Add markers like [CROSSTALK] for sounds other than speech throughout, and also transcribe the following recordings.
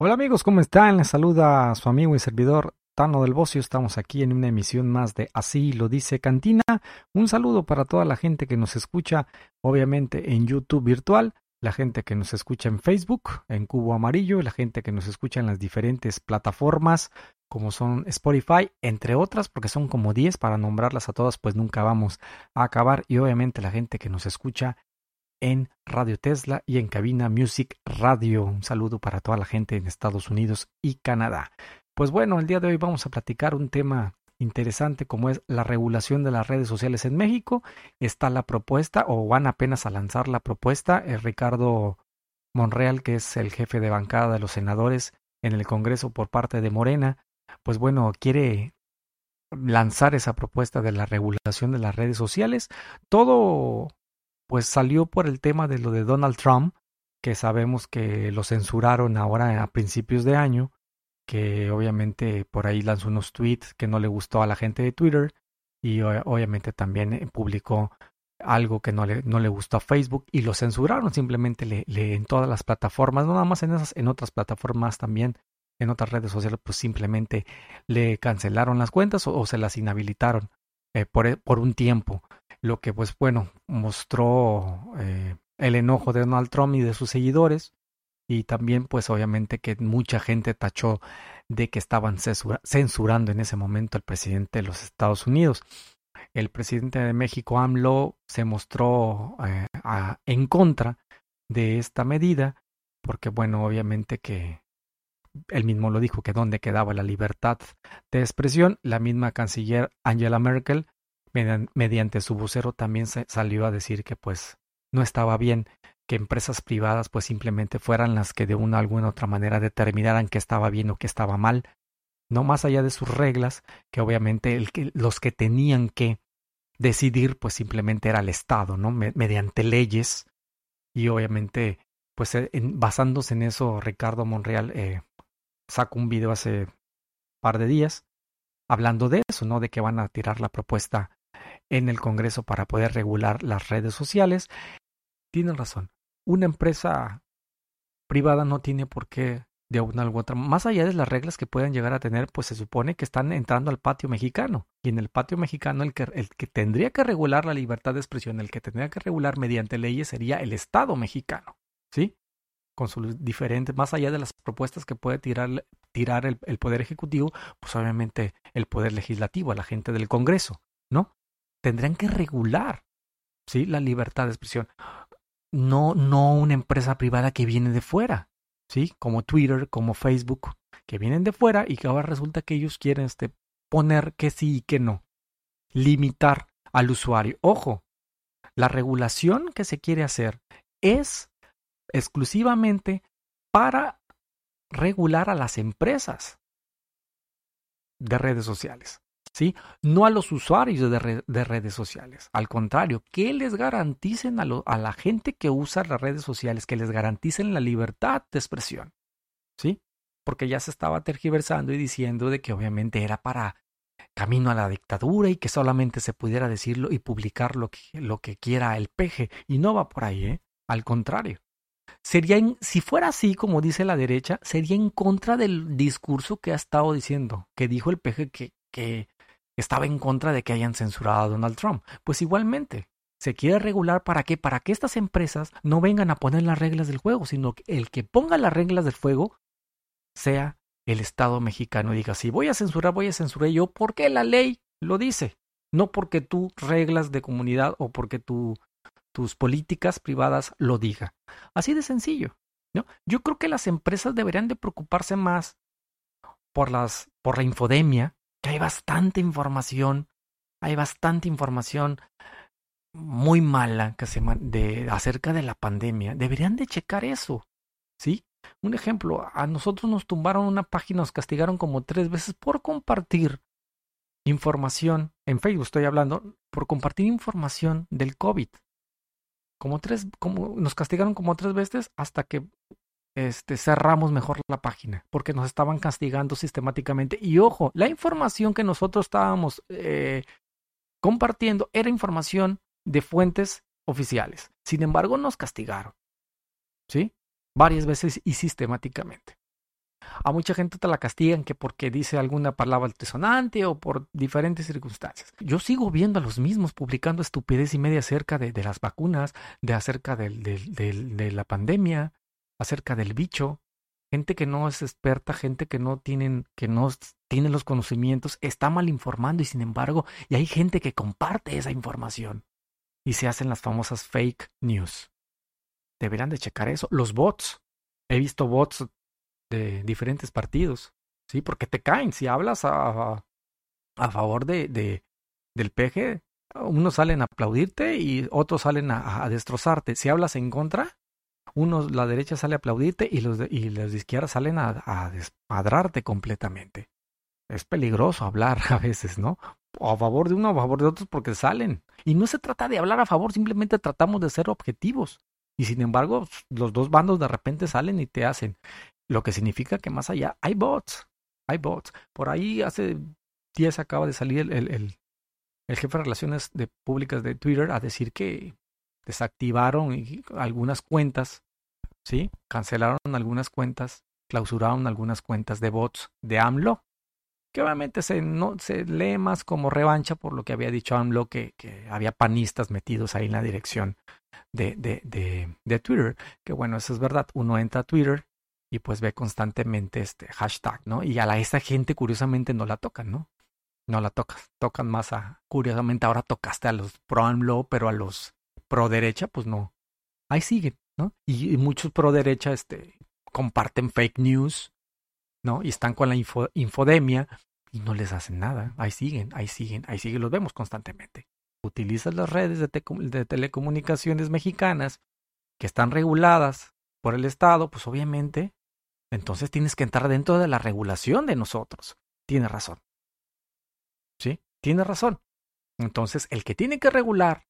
Hola amigos, ¿cómo están? Les saluda su amigo y servidor Tano del Bocio. Estamos aquí en una emisión más de Así lo dice Cantina. Un saludo para toda la gente que nos escucha, obviamente en YouTube virtual, la gente que nos escucha en Facebook, en Cubo Amarillo, la gente que nos escucha en las diferentes plataformas como son Spotify, entre otras, porque son como 10 para nombrarlas a todas, pues nunca vamos a acabar. Y obviamente la gente que nos escucha en Radio Tesla y en Cabina Music Radio. Un saludo para toda la gente en Estados Unidos y Canadá. Pues bueno, el día de hoy vamos a platicar un tema interesante como es la regulación de las redes sociales en México. Está la propuesta o van apenas a lanzar la propuesta. El Ricardo Monreal, que es el jefe de bancada de los senadores en el Congreso por parte de Morena, pues bueno, quiere lanzar esa propuesta de la regulación de las redes sociales. Todo pues salió por el tema de lo de Donald Trump, que sabemos que lo censuraron ahora a principios de año, que obviamente por ahí lanzó unos tweets que no le gustó a la gente de Twitter y obviamente también eh, publicó algo que no le, no le gustó a Facebook y lo censuraron simplemente le, en todas las plataformas, no nada más en esas, en otras plataformas también, en otras redes sociales, pues simplemente le cancelaron las cuentas o, se las inhabilitaron eh, por, por un tiempo lo que pues bueno mostró eh, el enojo de Donald Trump y de sus seguidores y también pues obviamente que mucha gente tachó de que estaban censurando en ese momento al presidente de los Estados Unidos. El presidente de México, AMLO, se mostró eh, en contra de esta medida porque bueno, obviamente que él mismo lo dijo que dónde quedaba la libertad de expresión. La misma canciller Angela Merkel mediante su vocero también salió a decir que pues no estaba bien que empresas privadas pues simplemente fueran las que de una alguna otra manera determinaran que estaba bien o que estaba mal, no más allá de sus reglas, que obviamente el que, los que tenían que decidir pues simplemente era el Estado, ¿no? mediante leyes y obviamente pues basándose en eso Ricardo Monreal eh, sacó un video hace par de días hablando de eso, ¿no? De que van a tirar la propuesta en el Congreso para poder regular las redes sociales. Tienen razón. Una empresa privada no tiene por qué de una u otra, más allá de las reglas que puedan llegar a tener, pues se supone que están entrando al patio mexicano. Y en el patio mexicano el que, el que tendría que regular la libertad de expresión, el que tendría que regular mediante leyes sería el Estado mexicano. ¿Sí? Con sus diferentes, más allá de las propuestas que puede tirar, tirar el, Poder Ejecutivo, pues obviamente el Poder Legislativo, a la gente del Congreso, ¿no? tendrían que regular ¿sí? la libertad de expresión. No, no una empresa privada que viene de fuera, ¿sí? como Twitter, como Facebook, que vienen de fuera y que ahora resulta que ellos quieren este, poner que sí y que no. Limitar al usuario. Ojo, la regulación que se quiere hacer es exclusivamente para regular a las empresas de redes sociales. ¿sí? No a los usuarios de, de redes sociales. Al contrario, que les garanticen a, la gente que usa las redes sociales, que les garanticen la libertad de expresión, ¿sí? Porque ya se estaba tergiversando y diciendo de que obviamente era para camino a la dictadura y que solamente se pudiera decirlo y publicar lo que, lo que quiera el peje. Y no va por ahí, ¿eh? Al contrario. Sería, si fuera así, como dice la derecha, sería en contra del discurso que ha estado diciendo, que dijo el peje que, que estaba en contra de que hayan censurado a Donald Trump. Pues igualmente, se quiere regular para qué? Para que estas empresas no vengan a poner las reglas del juego, sino que el que ponga las reglas del juego sea el Estado mexicano y diga, si voy a censurar, voy a censurar yo porque la ley lo dice, no porque tú reglas de comunidad o porque tu, tus políticas privadas lo diga. Así de sencillo. ¿no? Yo creo que las empresas deberían de preocuparse más por, las, por la infodemia, que hay bastante información, hay bastante información muy mala que se de acerca de la pandemia. Deberían de checar eso, ¿sí? Un ejemplo, a nosotros nos tumbaron una página, nos castigaron como tres veces por compartir información, en Facebook estoy hablando, por compartir información del COVID. Como tres, nos castigaron como tres veces hasta que este, cerramos mejor la página porque nos estaban castigando sistemáticamente. Y ojo, la información que nosotros estábamos eh, compartiendo era información de fuentes oficiales. Sin embargo, nos castigaron. ¿Sí? Varias veces y sistemáticamente. A mucha gente te la castigan que porque dice alguna palabra altisonante o por diferentes circunstancias. Yo sigo viendo a los mismos publicando estupidez y media acerca de, las vacunas, de acerca de la pandemia, acerca del bicho. Gente que no es experta, gente que no tienen, que no tiene los conocimientos, está mal informando y sin embargo, y hay gente que comparte esa información y se hacen las famosas fake news. Deberán de checar eso. Los bots. He visto bots de diferentes partidos. Sí, porque te caen. Si hablas a, a favor de, de, del PG, unos salen a aplaudirte y otros salen a, destrozarte. Si hablas en contra, unos, la derecha sale a aplaudirte y los de, y los de izquierda salen a, a desmadrarte completamente. Es peligroso hablar [LAUGHS] a veces, ¿no? O a favor de uno o a favor de otros porque salen. Y no se trata de hablar a favor, simplemente tratamos de ser objetivos. Y sin embargo, los dos bandos de repente salen y te hacen. Lo que significa que más allá hay bots. Hay bots. Por ahí hace días acaba de salir el, el, el, jefe de relaciones de públicas de Twitter a decir que desactivaron algunas cuentas, ¿sí? Cancelaron algunas cuentas, clausuraron algunas cuentas de bots de AMLO que obviamente se, no, se lee más como revancha por lo que había dicho AMLO, que, que había panistas metidos ahí en la dirección de, de, de, de, Twitter, que bueno, eso es verdad, uno entra a Twitter y pues ve constantemente este hashtag, ¿no? Y a la, esa gente curiosamente no la tocan, ¿no? No la tocas, tocan más a, curiosamente ahora tocaste a los pro AMLO, pero a los pro derecha, pues no, ahí siguen, ¿no? Y, muchos pro derecha, este, comparten fake news, ¿no? Y están con la infodemia y no les hacen nada. Ahí siguen, ahí siguen, ahí siguen, los vemos constantemente. Utilizas las redes de, de telecomunicaciones mexicanas que están reguladas por el Estado, pues obviamente, entonces tienes que entrar dentro de la regulación de nosotros. Tiene razón. ¿Sí? Tiene razón. Entonces, el que tiene que regular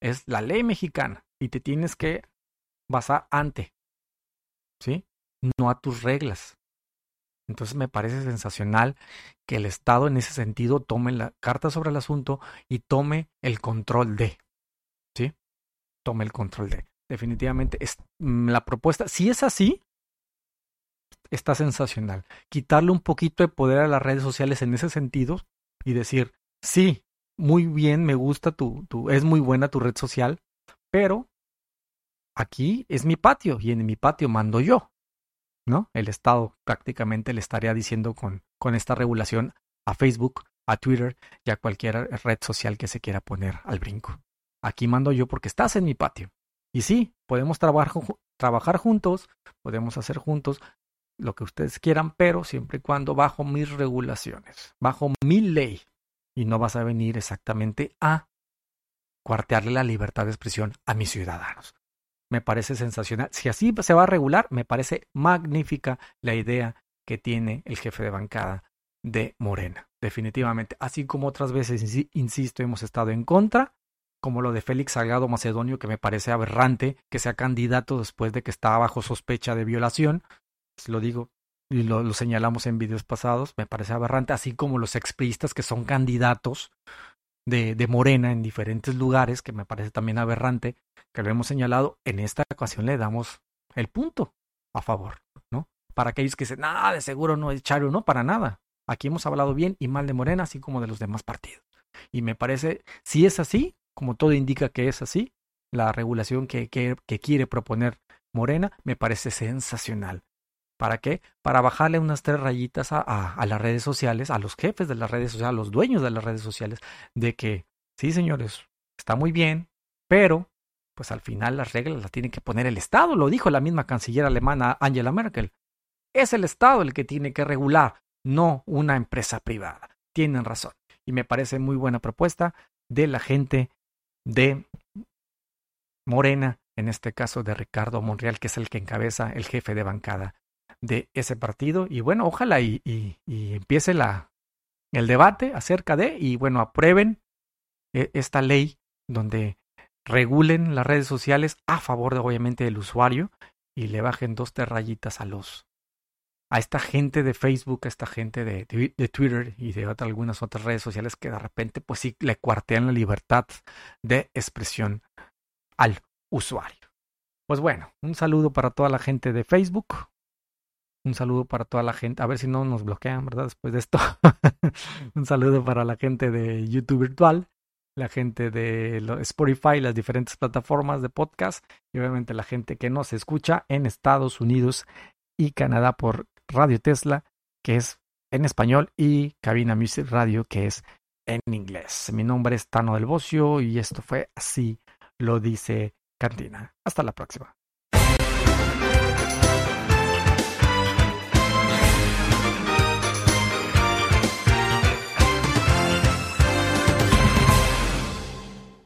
es la ley mexicana y te tienes que basar ante, ¿sí? No a tus reglas. Entonces me parece sensacional que el Estado en ese sentido tome la carta sobre el asunto y tome el control de. ¿Sí? Tome el control de. Definitivamente es, mm, la propuesta, si es así, está sensacional. Quitarle un poquito de poder a las redes sociales en ese sentido y decir, sí, muy bien, me gusta tu, es muy buena tu red social, pero aquí es mi patio y en mi patio mando yo. ¿no? El Estado prácticamente le estaría diciendo con, con esta regulación a Facebook, a Twitter y a cualquier red social que se quiera poner al brinco. Aquí mando yo porque estás en mi patio. Y sí, podemos trabajar, trabajar juntos, podemos hacer juntos lo que ustedes quieran, pero siempre y cuando bajo mis regulaciones, bajo mi ley. Y no vas a venir exactamente a cuartearle la libertad de expresión a mis ciudadanos me parece sensacional. Si así se va a regular, me parece magnífica la idea que tiene el jefe de bancada de Morena, definitivamente. Así como otras veces, insisto, hemos estado en contra, como lo de Félix Salgado Macedonio, que me parece aberrante que sea candidato después de que estaba bajo sospecha de violación. Pues lo digo y lo, señalamos en videos pasados, me parece aberrante, así como los expriistas que son candidatos de, de Morena en diferentes lugares, que me parece también aberrante, que lo hemos señalado, en esta ocasión le damos el punto a favor, ¿no? Para aquellos que dicen, nada, de seguro no es Charo, no, para nada. Aquí hemos hablado bien y mal de Morena, así como de los demás partidos. Y me parece, si es así, como todo indica que es así, la regulación que, que, que quiere proponer Morena me parece sensacional. ¿Para qué? Para bajarle unas tres rayitas a, las redes sociales, a los jefes de las redes sociales, a los dueños de las redes sociales, de que, sí, señores, está muy bien, pero, pues al final las reglas las tiene que poner el Estado, lo dijo la misma canciller alemana Angela Merkel. Es el Estado el que tiene que regular, no una empresa privada. Tienen razón. Y me parece muy buena propuesta de la gente de Morena, en este caso de Ricardo Monreal, que es el que encabeza el jefe de bancada de ese partido. Y bueno, ojalá y, y, empiece la, el debate acerca de, y bueno, aprueben eh, esta ley donde regulen las redes sociales a favor de obviamente del usuario y le bajen dos terrayitas a los a esta gente de Facebook, a esta gente de, de, Twitter y de algunas otras redes sociales que de repente pues sí le cuartean la libertad de expresión al usuario. Pues bueno, un saludo para toda la gente de Facebook, Un saludo para toda la gente. A ver si no nos bloquean, ¿verdad? Después de esto. [LAUGHS] un saludo para la gente de YouTube Virtual, la gente de Spotify, las diferentes plataformas de podcast y obviamente la gente que nos escucha en Estados Unidos y Canadá por Radio Tesla, que es en español, y Cabina Music Radio, que es en inglés. Mi nombre es Tano del Bocio y esto fue así lo dice Cantina. Hasta la próxima.